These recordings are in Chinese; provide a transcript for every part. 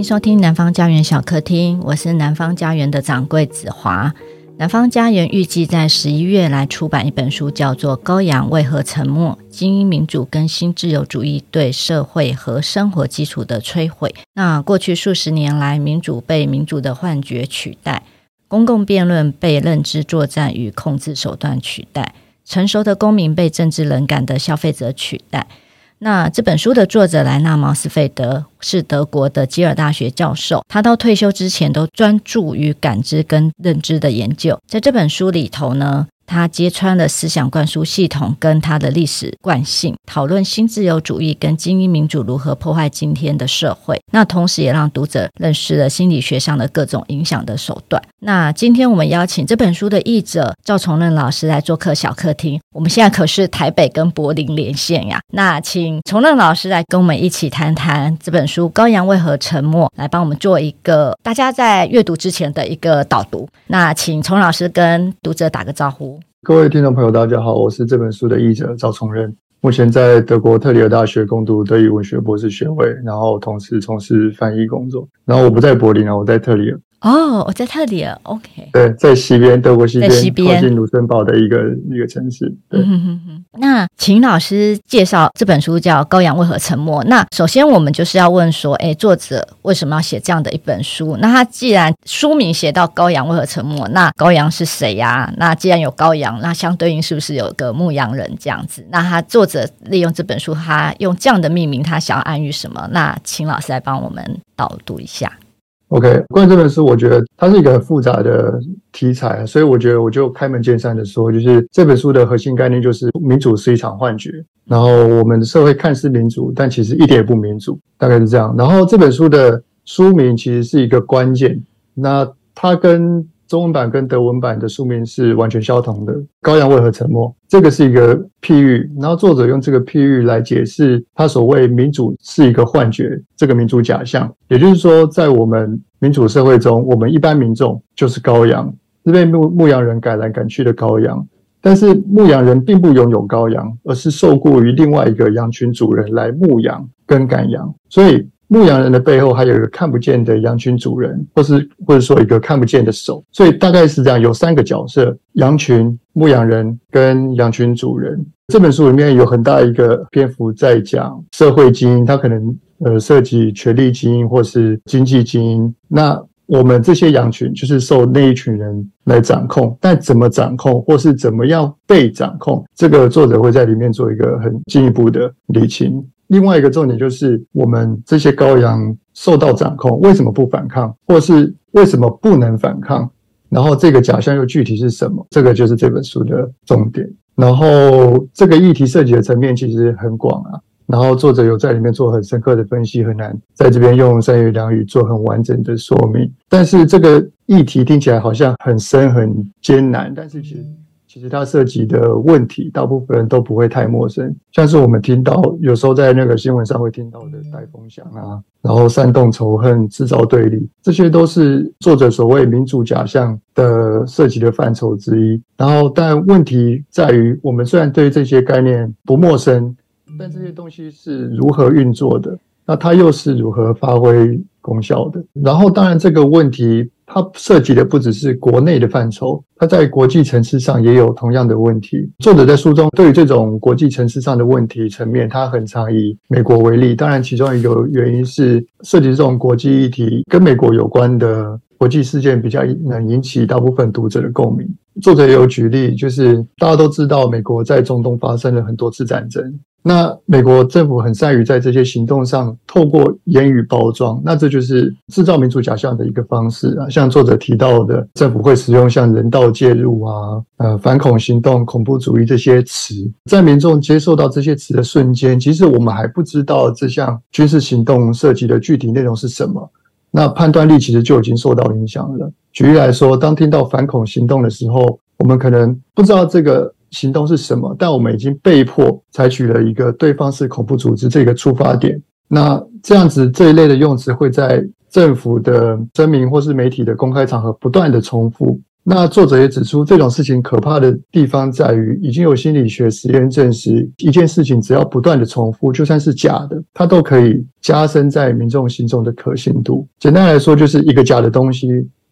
迎收听南方家园小客厅，我是南方家园的掌柜子华。南方家园预计在十一月来出版一本书，叫做《羔羊为何沉默？精英民主跟新自由主义对社会和生活基础的摧毁》。那过去数十年来，民主被民主的幻觉取代，公共辩论被认知作战与控制手段取代，成熟的公民被政治冷感的消费者取代。那这本书的作者莱纳·毛斯费德是德国的基尔大学教授，他到退休之前都专注于感知跟认知的研究。在这本书里头呢，他揭穿了思想灌输系统跟他的历史惯性，讨论新自由主义跟精英民主如何破坏今天的社会。那同时也让读者认识了心理学上的各种影响的手段。那今天我们邀请这本书的译者赵崇任老师来做客小客厅。我们现在可是台北跟柏林连线呀。那请崇任老师来跟我们一起谈谈这本书《羔羊为何沉默》，来帮我们做一个大家在阅读之前的一个导读。那请崇老师跟读者打个招呼。各位听众朋友，大家好，我是这本书的译者赵崇任，目前在德国特里尔大学攻读德语文学博士学位，然后同时从事翻译工作。然后我不在柏林啊，我在特里尔。哦，我在特里尔，OK。对，在西边，德国西边，西边靠近卢森堡的一个一个城市。对，嗯、哼哼那秦老师介绍这本书叫《羔羊为何沉默》。那首先我们就是要问说，哎，作者为什么要写这样的一本书？那他既然书名写到“羔羊为何沉默”，那羔羊是谁呀、啊？那既然有羔羊，那相对应是不是有个牧羊人这样子？那他作者利用这本书，他用这样的命名，他想要暗喻什么？那秦老师来帮我们导读一下。OK，关于这本书，我觉得它是一个很复杂的题材，所以我觉得我就开门见山的说，就是这本书的核心概念就是民主是一场幻觉，然后我们的社会看似民主，但其实一点也不民主，大概是这样。然后这本书的书名其实是一个关键，那它跟中文版跟德文版的书名是完全相同的，《羔羊为何沉默》。这个是一个譬喻，然后作者用这个譬喻来解释他所谓民主是一个幻觉，这个民主假象。也就是说，在我们民主社会中，我们一般民众就是羔羊，是被牧牧羊人赶来赶去的羔羊。但是牧羊人并不拥有羔羊，而是受雇于另外一个羊群主人来牧羊跟赶羊，所以。牧羊人的背后还有一个看不见的羊群主人，或是或者说一个看不见的手，所以大概是这样，有三个角色：羊群、牧羊人跟羊群主人。这本书里面有很大一个篇幅在讲社会精英，它可能呃涉及权力精英或是经济精英。那我们这些羊群就是受那一群人来掌控，但怎么掌控或是怎么样被掌控，这个作者会在里面做一个很进一步的理清。另外一个重点就是，我们这些羔羊受到掌控，为什么不反抗，或是为什么不能反抗？然后这个假象又具体是什么？这个就是这本书的重点。然后这个议题涉及的层面其实很广啊。然后作者有在里面做很深刻的分析，很难在这边用三言两语做很完整的说明。但是这个议题听起来好像很深很艰难，但是其实。其实它涉及的问题，大部分人都不会太陌生。像是我们听到，有时候在那个新闻上会听到的带风向啊，然后煽动仇恨、制造对立，这些都是作者所谓民主假象的涉及的范畴之一。然后，但问题在于，我们虽然对这些概念不陌生，但这些东西是如何运作的？那它又是如何发挥功效的？然后，当然这个问题。它涉及的不只是国内的范畴，它在国际层次上也有同样的问题。作者在书中对于这种国际层次上的问题层面，他很常以美国为例。当然，其中一个原因是涉及这种国际议题跟美国有关的国际事件比较能引起大部分读者的共鸣。作者也有举例，就是大家都知道，美国在中东发生了很多次战争。那美国政府很善于在这些行动上透过言语包装，那这就是制造民主假象的一个方式啊。像作者提到的，政府会使用像人道介入啊、呃反恐行动、恐怖主义这些词，在民众接受到这些词的瞬间，其实我们还不知道这项军事行动涉及的具体内容是什么，那判断力其实就已经受到影响了。举例来说，当听到反恐行动的时候，我们可能不知道这个。行动是什么？但我们已经被迫采取了一个对方是恐怖组织这个出发点。那这样子这一类的用词会在政府的声明或是媒体的公开场合不断的重复。那作者也指出，这种事情可怕的地方在于，已经有心理学实验证实，一件事情只要不断的重复，就算是假的，它都可以加深在民众心中的可信度。简单来说，就是一个假的东西，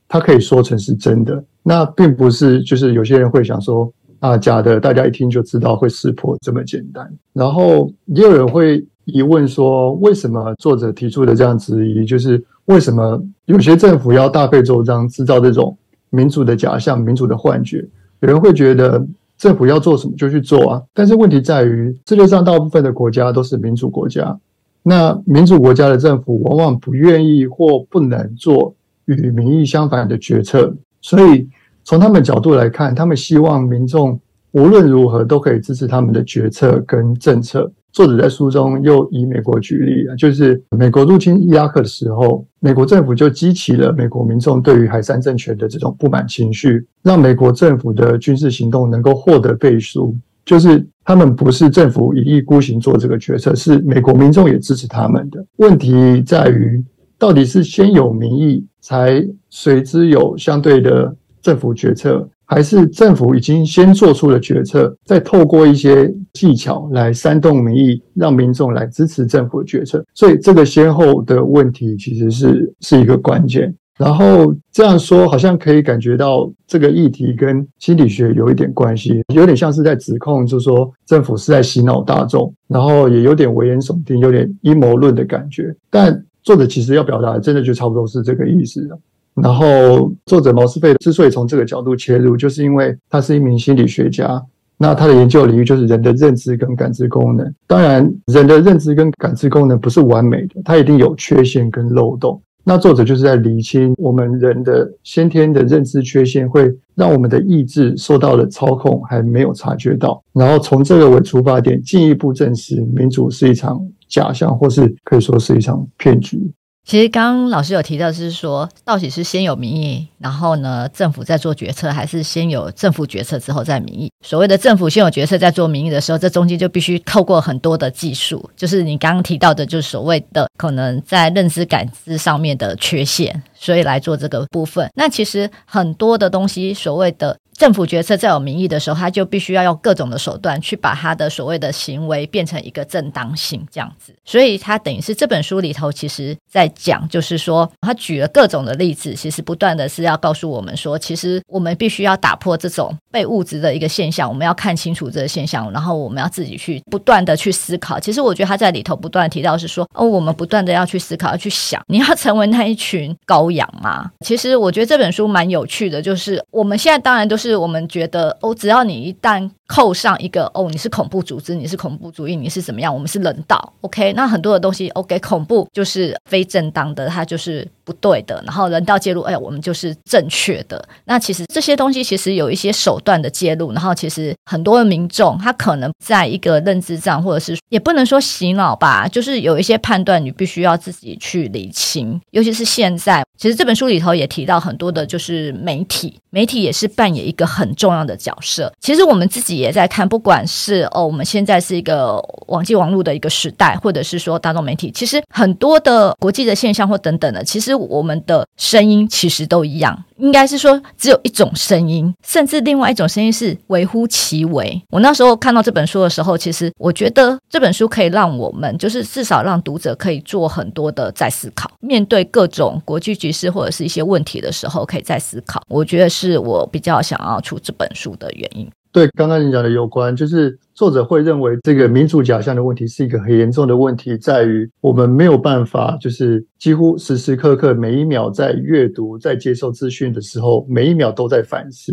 它可以说成是真的。那并不是就是有些人会想说啊，假的，大家一听就知道会识破这么简单。然后也有人会疑问说，为什么作者提出的这样质疑，就是为什么有些政府要大费周章制造这种。民主的假象，民主的幻觉，有人会觉得政府要做什么就去做啊。但是问题在于，世界上大部分的国家都是民主国家，那民主国家的政府往往不愿意或不能做与民意相反的决策，所以从他们角度来看，他们希望民众无论如何都可以支持他们的决策跟政策。作者在书中又以美国举例，就是美国入侵伊拉克的时候，美国政府就激起了美国民众对于海珊政权的这种不满情绪，让美国政府的军事行动能够获得背书。就是他们不是政府一意孤行做这个决策，是美国民众也支持他们的。问题在于，到底是先有民意，才随之有相对的政府决策？还是政府已经先做出了决策，再透过一些技巧来煽动民意，让民众来支持政府的决策。所以这个先后的问题其实是是一个关键。然后这样说好像可以感觉到这个议题跟心理学有一点关系，有点像是在指控，就是说政府是在洗脑大众，然后也有点危言耸听，有点阴谋论的感觉。但作者其实要表达的，真的就差不多是这个意思。然后，作者毛斯费之所以从这个角度切入，就是因为他是一名心理学家。那他的研究领域就是人的认知跟感知功能。当然，人的认知跟感知功能不是完美的，它一定有缺陷跟漏洞。那作者就是在厘清我们人的先天的认知缺陷，会让我们的意志受到了操控，还没有察觉到。然后从这个为出发点，进一步证实民主是一场假象，或是可以说是一场骗局。其实刚刚老师有提到，是说到底是先有民意，然后呢政府在做决策，还是先有政府决策之后再民意？所谓的政府先有决策再做民意的时候，这中间就必须透过很多的技术，就是你刚刚提到的，就是所谓的可能在认知感知上面的缺陷，所以来做这个部分。那其实很多的东西，所谓的。政府决策在有民意的时候，他就必须要用各种的手段去把他的所谓的行为变成一个正当性这样子。所以他等于是这本书里头，其实在讲，就是说他举了各种的例子，其实不断的是要告诉我们说，其实我们必须要打破这种被物质的一个现象，我们要看清楚这个现象，然后我们要自己去不断的去思考。其实我觉得他在里头不断提到是说，哦，我们不断的要去思考，要去想，你要成为那一群羔羊吗？其实我觉得这本书蛮有趣的，就是我们现在当然都是。是我们觉得哦，只要你一旦扣上一个哦，你是恐怖组织，你是恐怖主义，你是怎么样？我们是人道，OK？那很多的东西，OK？恐怖就是非正当的，它就是不对的。然后人道介入，哎，我们就是正确的。那其实这些东西其实有一些手段的介入，然后其实很多的民众他可能在一个认知上，或者是也不能说洗脑吧，就是有一些判断你必须要自己去理清。尤其是现在，其实这本书里头也提到很多的，就是媒体，媒体也是扮演一个很重要的角色。其实我们自己也在看，不管是哦，我们现在是一个网际网络的一个时代，或者是说大众媒体，其实很多的国际的现象或等等的，其实我们的声音其实都一样。应该是说只有一种声音，甚至另外一种声音是微乎其微。我那时候看到这本书的时候，其实我觉得这本书可以让我们，就是至少让读者可以做很多的再思考，面对各种国际局势或者是一些问题的时候，可以再思考。我觉得是我比较想要出这本书的原因。对，刚刚你讲的有关，就是作者会认为这个民主假象的问题是一个很严重的问题，在于我们没有办法，就是几乎时时刻刻每一秒在阅读、在接受资讯的时候，每一秒都在反思。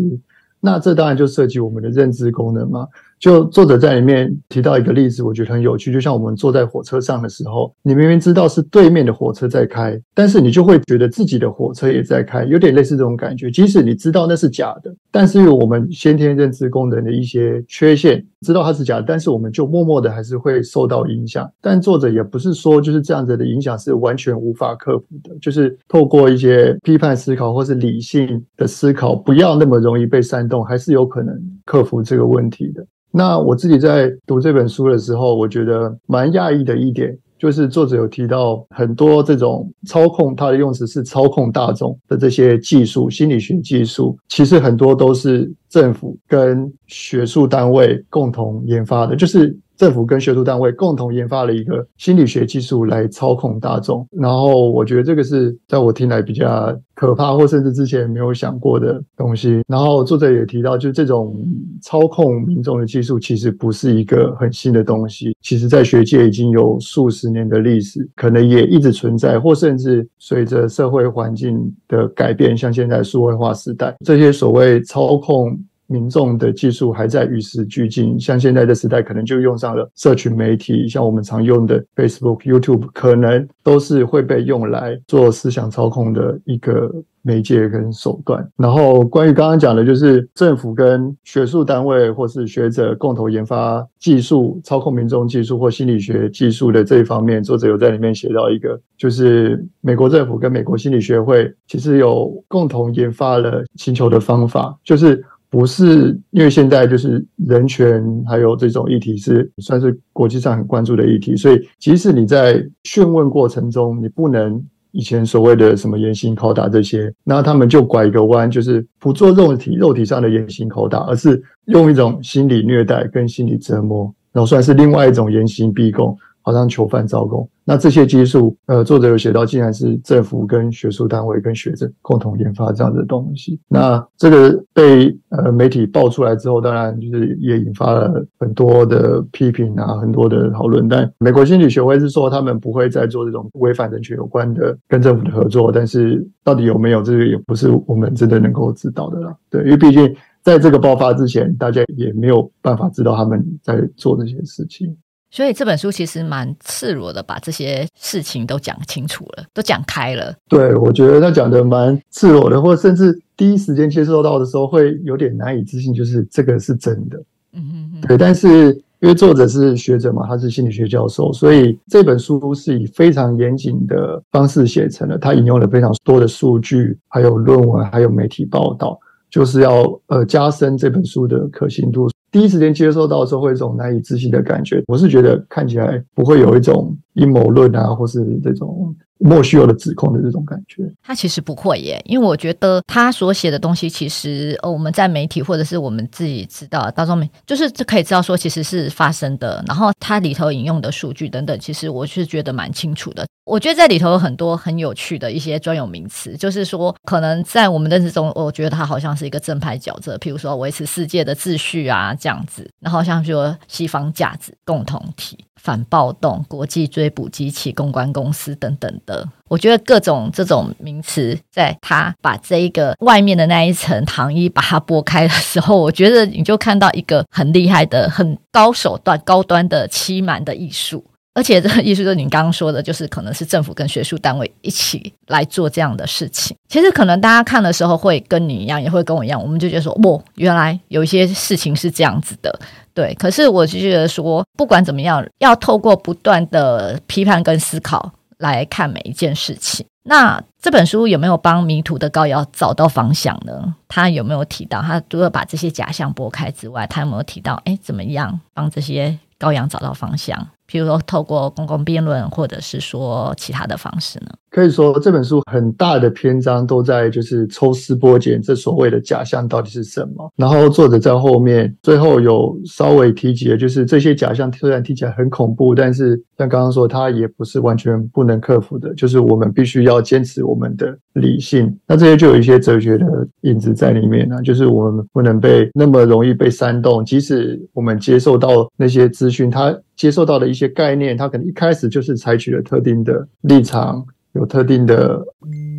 那这当然就涉及我们的认知功能嘛。就作者在里面提到一个例子，我觉得很有趣。就像我们坐在火车上的时候，你明明知道是对面的火车在开，但是你就会觉得自己的火车也在开，有点类似这种感觉。即使你知道那是假的，但是我们先天认知功能的一些缺陷，知道它是假，但是我们就默默的还是会受到影响。但作者也不是说就是这样子的影响是完全无法克服的，就是透过一些批判思考或是理性的思考，不要那么容易被煽动，还是有可能克服这个问题的。那我自己在读这本书的时候，我觉得蛮讶异的一点，就是作者有提到很多这种操控，它的用词是操控大众的这些技术，心理学技术，其实很多都是政府跟学术单位共同研发的，就是。政府跟学术单位共同研发了一个心理学技术来操控大众，然后我觉得这个是在我听来比较可怕，或甚至之前没有想过的东西。然后作者也提到，就这种操控民众的技术其实不是一个很新的东西，其实在学界已经有数十年的历史，可能也一直存在，或甚至随着社会环境的改变，像现在数位化时代，这些所谓操控。民众的技术还在与时俱进，像现在的时代，可能就用上了社群媒体，像我们常用的 Facebook、YouTube，可能都是会被用来做思想操控的一个媒介跟手段。然后，关于刚刚讲的，就是政府跟学术单位或是学者共同研发技术，操控民众技术或心理学技术的这一方面，作者有在里面写到一个，就是美国政府跟美国心理学会其实有共同研发了星球的方法，就是。不是因为现在就是人权还有这种议题是算是国际上很关注的议题，所以即使你在讯问过程中，你不能以前所谓的什么严刑拷打这些，那他们就拐一个弯，就是不做肉体肉体上的严刑拷打，而是用一种心理虐待跟心理折磨，然后算是另外一种严刑逼供。好像囚犯招供，那这些技术，呃，作者有写到，竟然是政府跟学术单位跟学者共同研发这样的东西。那这个被呃媒体爆出来之后，当然就是也引发了很多的批评啊，很多的讨论。但美国心理学会是说，他们不会再做这种违反人权有关的跟政府的合作。但是到底有没有，这个也不是我们真的能够知道的啦。对，因为毕竟在这个爆发之前，大家也没有办法知道他们在做这些事情。所以这本书其实蛮赤裸的，把这些事情都讲清楚了，都讲开了。对，我觉得他讲的蛮赤裸的，或者甚至第一时间接受到的时候会有点难以置信，就是这个是真的。嗯嗯嗯。对，但是因为作者是学者嘛，他是心理学教授，所以这本书是以非常严谨的方式写成的。他引用了非常多的数据，还有论文，还有媒体报道，就是要呃加深这本书的可信度。第一时间接收到的时候，会有一种难以置信的感觉。我是觉得看起来不会有一种阴谋论啊，或是这种莫须有的指控的这种感觉。他其实不会耶，因为我觉得他所写的东西，其实呃，我们在媒体或者是我们自己知道，当中就是可以知道说，其实是发生的。然后他里头引用的数据等等，其实我是觉得蛮清楚的。我觉得在里头有很多很有趣的一些专有名词，就是说，可能在我们认知中，我觉得他好像是一个正派角色，譬如说维持世界的秩序啊这样子，然后像说西方价值共同体、反暴动、国际追捕机器、公关公司等等的。我觉得各种这种名词，在他把这一个外面的那一层糖衣把它剥开的时候，我觉得你就看到一个很厉害的、很高手段、高端的欺瞒的艺术。而且这个意思就是你刚刚说的，就是可能是政府跟学术单位一起来做这样的事情。其实可能大家看的时候会跟你一样，也会跟我一样，我们就觉得说，哇，原来有一些事情是这样子的，对。可是我就觉得说，不管怎么样，要透过不断的批判跟思考来看每一件事情。那这本书有没有帮迷途的羔羊找到方向呢？他有没有提到，他除了把这些假象拨开之外，他有没有提到，哎，怎么样帮这些羔羊找到方向？譬如说，透过公共辩论，或者是说其他的方式呢？可以说，这本书很大的篇章都在就是抽丝剥茧，这所谓的假象到底是什么？然后作者在后面最后有稍微提及的，就是这些假象虽然听起来很恐怖，但是像刚刚说，它也不是完全不能克服的。就是我们必须要坚持我们的理性。那这些就有一些哲学的影子在里面呢，就是我们不能被那么容易被煽动，即使我们接受到那些资讯，它接受到的一些概念，它可能一开始就是采取了特定的立场。有特定的，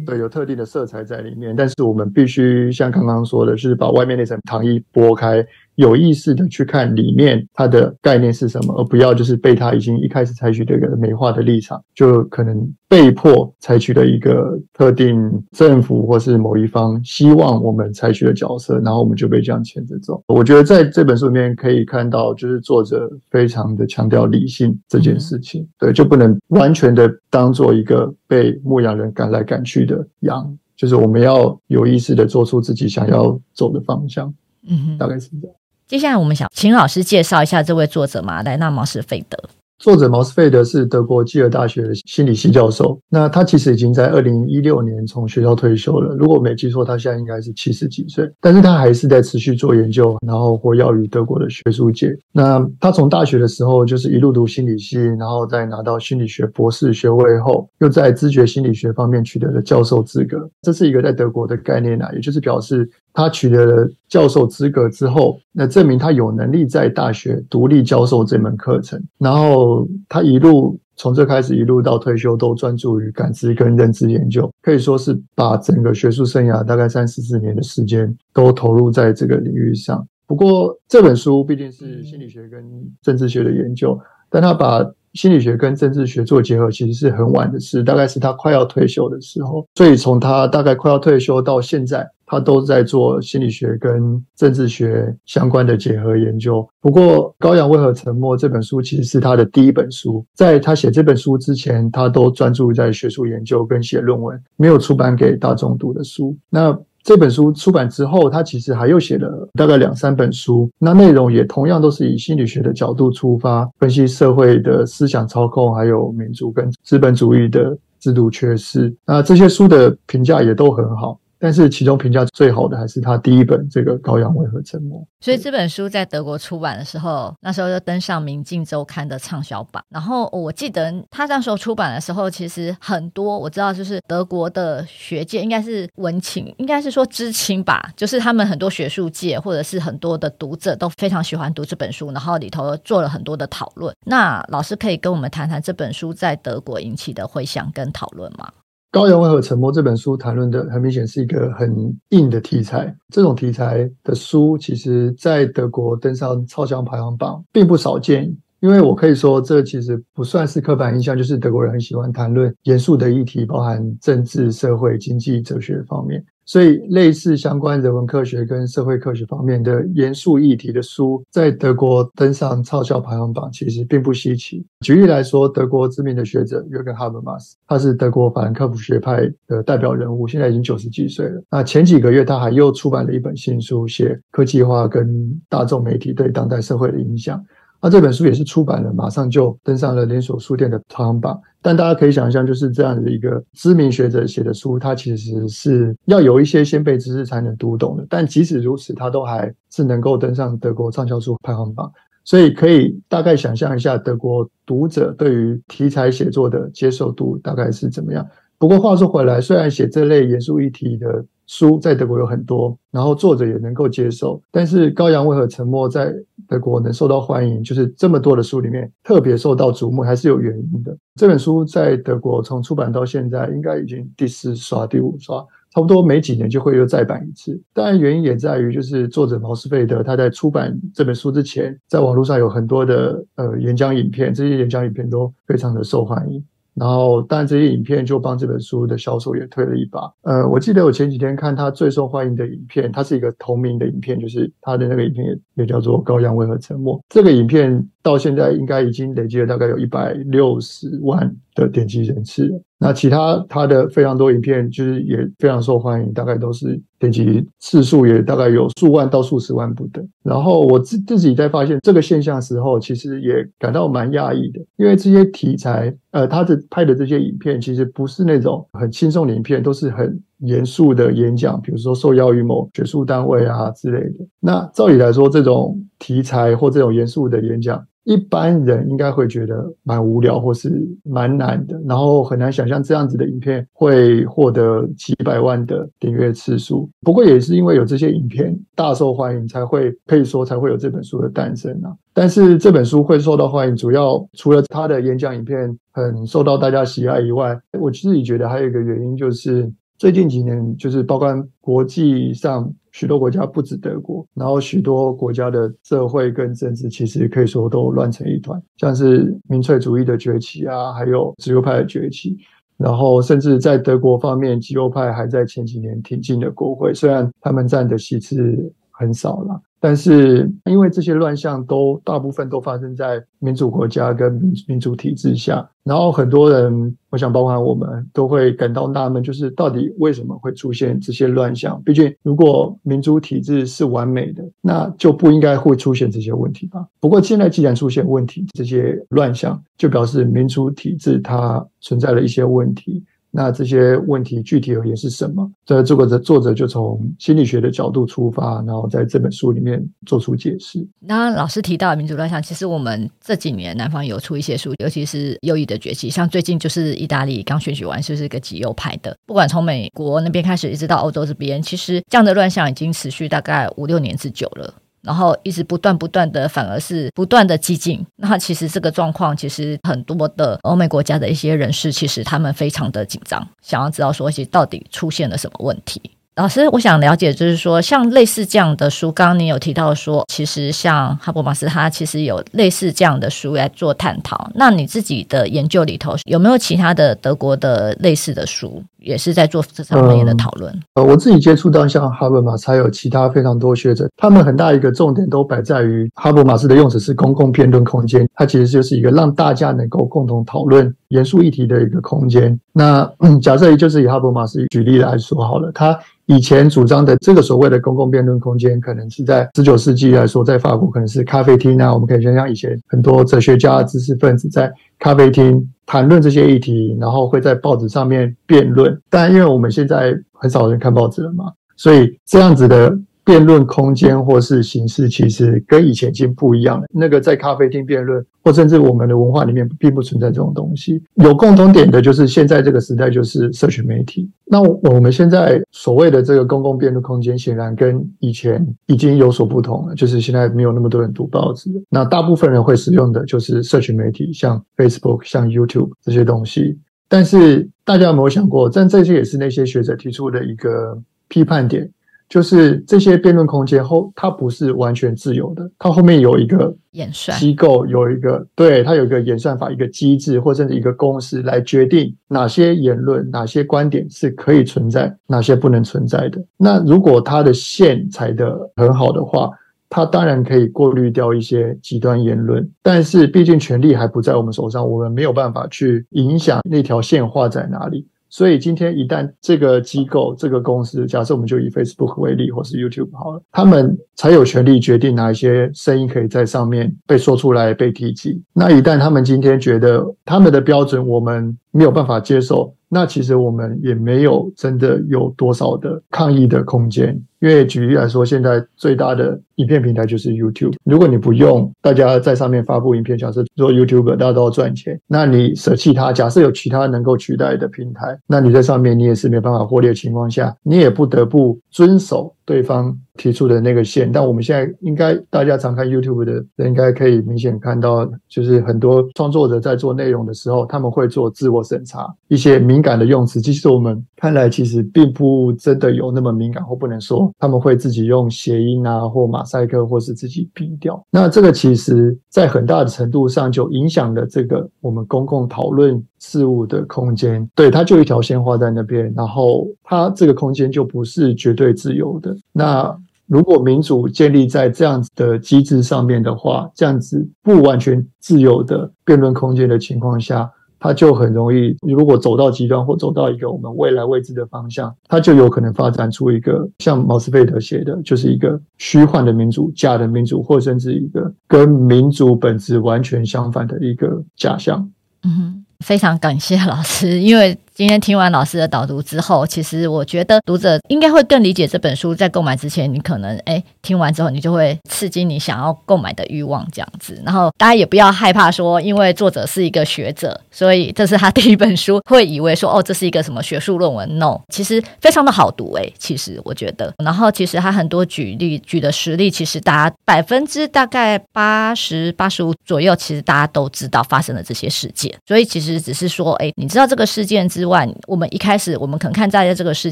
对，有特定的色彩在里面，但是我们必须像刚刚说的，是把外面那层糖衣剥开。有意识的去看里面它的概念是什么，而不要就是被他已经一开始采取这个美化的立场，就可能被迫采取了一个特定政府或是某一方希望我们采取的角色，然后我们就被这样牵着走。我觉得在这本书里面可以看到，就是作者非常的强调理性这件事情，对，就不能完全的当做一个被牧羊人赶来赶去的羊，就是我们要有意识的做出自己想要走的方向。嗯，大概是这样。接下来，我们想请老师介绍一下这位作者马莱纳·毛斯费德。作者毛斯费德是德国基尔大学的心理系教授。那他其实已经在二零一六年从学校退休了。如果我没记错，他现在应该是七十几岁，但是他还是在持续做研究，然后活跃于德国的学术界。那他从大学的时候就是一路读心理系，然后再拿到心理学博士学位后，又在知觉心理学方面取得了教授资格。这是一个在德国的概念啊，也就是表示他取得了教授资格之后，那证明他有能力在大学独立教授这门课程，然后。他一路从这开始，一路到退休，都专注于感知跟认知研究，可以说是把整个学术生涯大概三十四年的时间都投入在这个领域上。不过这本书毕竟是心理学跟政治学的研究，但他把心理学跟政治学做结合，其实是很晚的事，大概是他快要退休的时候。所以从他大概快要退休到现在。他都在做心理学跟政治学相关的结合研究。不过，《羔羊为何沉默》这本书其实是他的第一本书。在他写这本书之前，他都专注在学术研究跟写论文，没有出版给大众读的书。那这本书出版之后，他其实还又写了大概两三本书，那内容也同样都是以心理学的角度出发，分析社会的思想操控，还有民族跟资本主义的制度缺失。那这些书的评价也都很好。但是其中评价最好的还是他第一本这个《羔羊为何沉默》。所以这本书在德国出版的时候，那时候就登上《明镜周刊》的畅销榜。然后我记得他那时候出版的时候，其实很多我知道，就是德国的学界应该是文青，应该是说知青吧，就是他们很多学术界或者是很多的读者都非常喜欢读这本书，然后里头做了很多的讨论。那老师可以跟我们谈谈这本书在德国引起的回响跟讨论吗？《羔羊为何沉默》这本书谈论的很明显是一个很硬的题材。这种题材的书，其实在德国登上超强排行榜并不少见。因为我可以说，这其实不算是刻板印象，就是德国人很喜欢谈论严肃的议题，包含政治、社会、经济、哲学方面。所以，类似相关人文科学跟社会科学方面的严肃议题的书，在德国登上畅销排行榜，其实并不稀奇。举例来说，德国知名的学者约根哈伯马斯，他是德国法兰克福学派的代表人物，现在已经九十几岁了。那前几个月，他还又出版了一本新书，写科技化跟大众媒体对当代社会的影响。那这本书也是出版了，马上就登上了连锁书店的排行榜。但大家可以想象，就是这样的一个知名学者写的书，他其实是要有一些先辈知识才能读懂的。但即使如此，他都还是能够登上德国畅销书排行榜。所以可以大概想象一下，德国读者对于题材写作的接受度大概是怎么样。不过话说回来，虽然写这类严肃议题的书在德国有很多，然后作者也能够接受，但是《羔羊为何沉默》在德国能受到欢迎，就是这么多的书里面特别受到瞩目，还是有原因的。这本书在德国从出版到现在，应该已经第四刷、第五刷，差不多每几年就会又再版一次。当然，原因也在于就是作者毛斯费德他在出版这本书之前，在网络上有很多的呃演讲影片，这些演讲影片都非常的受欢迎。然后，但这些影片就帮这本书的销售也推了一把。呃，我记得我前几天看他最受欢迎的影片，它是一个同名的影片，就是他的那个影片也也叫做《羔羊为何沉默》。这个影片到现在应该已经累积了大概有一百六十万的点击人次。那其他他的非常多影片就是也非常受欢迎，大概都是点击次数也大概有数万到数十万不等。然后我自自己在发现这个现象的时候，其实也感到蛮讶异的，因为这些题材，呃，他的拍的这些影片其实不是那种很轻松的影片，都是很严肃的演讲，比如说受邀于某学术单位啊之类的。那照理来说，这种题材或这种严肃的演讲。一般人应该会觉得蛮无聊，或是蛮难的，然后很难想象这样子的影片会获得几百万的订阅次数。不过也是因为有这些影片大受欢迎，才会可以说才会有这本书的诞生啊。但是这本书会受到欢迎，主要除了他的演讲影片很受到大家喜爱以外，我自己觉得还有一个原因就是。最近几年，就是包括国际上许多国家，不止德国，然后许多国家的社会跟政治，其实可以说都乱成一团，像是民粹主义的崛起啊，还有自由派的崛起，然后甚至在德国方面，极右派还在前几年挺进了国会，虽然他们占的席次很少了，但是因为这些乱象都大部分都发生在民主国家跟民民主体制下，然后很多人，我想包括我们都会感到纳闷，就是到底为什么会出现这些乱象？毕竟如果民主体制是完美的，那就不应该会出现这些问题吧。不过现在既然出现问题，这些乱象就表示民主体制它存在了一些问题。那这些问题具体而言是什么？这这个作者就从心理学的角度出发，然后在这本书里面做出解释。那老师提到民主乱象，其实我们这几年南方有出一些书，尤其是右翼的崛起，像最近就是意大利刚选举完，就是一个极右派的。不管从美国那边开始，一直到欧洲这边，其实这样的乱象已经持续大概五六年之久了。然后一直不断不断的，反而是不断的激进。那其实这个状况，其实很多的欧美国家的一些人士，其实他们非常的紧张，想要知道说，其实到底出现了什么问题。老师，我想了解，就是说，像类似这样的书，刚刚你有提到说，其实像哈伯马斯，他其实有类似这样的书来做探讨。那你自己的研究里头，有没有其他的德国的类似的书，也是在做这方面的讨论？呃，我自己接触到像哈伯马斯，还有其他非常多学者，他们很大一个重点都摆在于哈伯马斯的用词是公共辩论空间，它其实就是一个让大家能够共同讨论严肃议题的一个空间。那嗯，假设就是以哈伯马斯举例来说好了，他。以前主张的这个所谓的公共辩论空间，可能是在十九世纪来说，在法国可能是咖啡厅啊。我们可以想象以前很多哲学家、知识分子在咖啡厅谈论这些议题，然后会在报纸上面辩论。但因为我们现在很少人看报纸了嘛，所以这样子的。辩论空间或是形式，其实跟以前已经不一样了。那个在咖啡厅辩论，或甚至我们的文化里面，并不存在这种东西。有共同点的就是现在这个时代就是社群媒体。那我们现在所谓的这个公共辩论空间，显然跟以前已经有所不同了。就是现在没有那么多人读报纸，那大部分人会使用的就是社群媒体，像 Facebook、像 YouTube 这些东西。但是大家有没有想过，但这些也是那些学者提出的一个批判点。就是这些辩论空间后，它不是完全自由的，它后面有一个演算机构，有一个对它有一个演算法，一个机制，或甚至一个公式来决定哪些言论、哪些观点是可以存在，哪些不能存在的。那如果它的线踩得很好的话，它当然可以过滤掉一些极端言论。但是毕竟权力还不在我们手上，我们没有办法去影响那条线画在哪里。所以今天一旦这个机构、这个公司，假设我们就以 Facebook 为例，或是 YouTube 好了，他们才有权利决定哪一些声音可以在上面被说出来、被提及。那一旦他们今天觉得他们的标准我们没有办法接受，那其实我们也没有真的有多少的抗议的空间。因为举例来说，现在最大的影片平台就是 YouTube。如果你不用，大家在上面发布影片，假设做 YouTuber，大家都要赚钱，那你舍弃它，假设有其他能够取代的平台，那你在上面你也是没办法获利的情况下，你也不得不遵守对方提出的那个线，但我们现在应该大家常看 YouTube 的人应该可以明显看到，就是很多创作者在做内容的时候，他们会做自我审查，一些敏感的用词，其实我们看来其实并不真的有那么敏感，或不能说他们会自己用谐音啊，或马赛克，或是自己哔掉。那这个其实在很大的程度上就影响了这个我们公共讨论事物的空间。对，它就一条线画在那边，然后它这个空间就不是绝对自由的。那如果民主建立在这样子的机制上面的话，这样子不完全自由的辩论空间的情况下，它就很容易，如果走到极端或走到一个我们未来未知的方向，它就有可能发展出一个像毛斯贝德写的，就是一个虚幻的民主、假的民主，或甚至一个跟民主本质完全相反的一个假象。嗯哼，非常感谢老师，因为。今天听完老师的导读之后，其实我觉得读者应该会更理解这本书。在购买之前，你可能诶听完之后，你就会刺激你想要购买的欲望，这样子。然后大家也不要害怕说，因为作者是一个学者，所以这是他第一本书，会以为说哦，这是一个什么学术论文。No，其实非常的好读诶，其实我觉得。然后其实他很多举例举的实例，其实大家百分之大概八十八十五左右，其实大家都知道发生了这些事件。所以其实只是说，诶你知道这个事件之外，我们一开始我们可能看待的这个事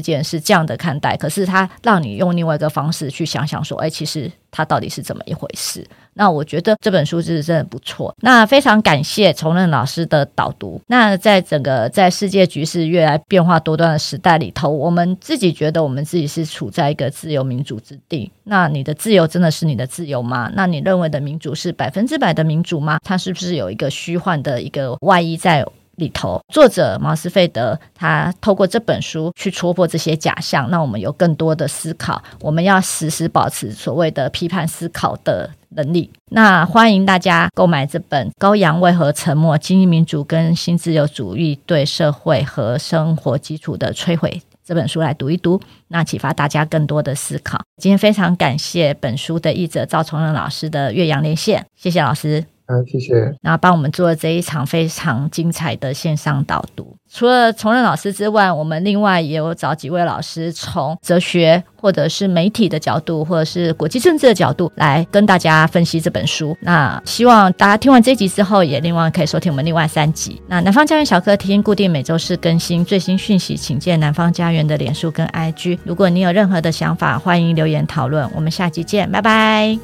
件是这样的看待，可是它让你用另外一个方式去想想说，哎，其实它到底是怎么一回事？那我觉得这本书是真的不错。那非常感谢崇任老师的导读。那在整个在世界局势越来变化多端的时代里头，我们自己觉得我们自己是处在一个自由民主之地。那你的自由真的是你的自由吗？那你认为的民主是百分之百的民主吗？它是不是有一个虚幻的一个外衣在？里头，作者毛斯费德他透过这本书去戳破这些假象，让我们有更多的思考。我们要时时保持所谓的批判思考的能力。那欢迎大家购买这本《羔羊为何沉默：精英民主跟新自由主义对社会和生活基础的摧毁》这本书来读一读，那启发大家更多的思考。今天非常感谢本书的译者赵崇仁老师的岳阳连线，谢谢老师。谢谢。然后帮我们做了这一场非常精彩的线上导读。除了崇任老师之外，我们另外也有找几位老师，从哲学或者是媒体的角度，或者是国际政治的角度来跟大家分析这本书。那希望大家听完这集之后，也另外可以收听我们另外三集。那南方家园小客厅固定每周四更新最新讯息，请见南方家园的脸书跟 IG。如果你有任何的想法，欢迎留言讨论。我们下集见，拜拜。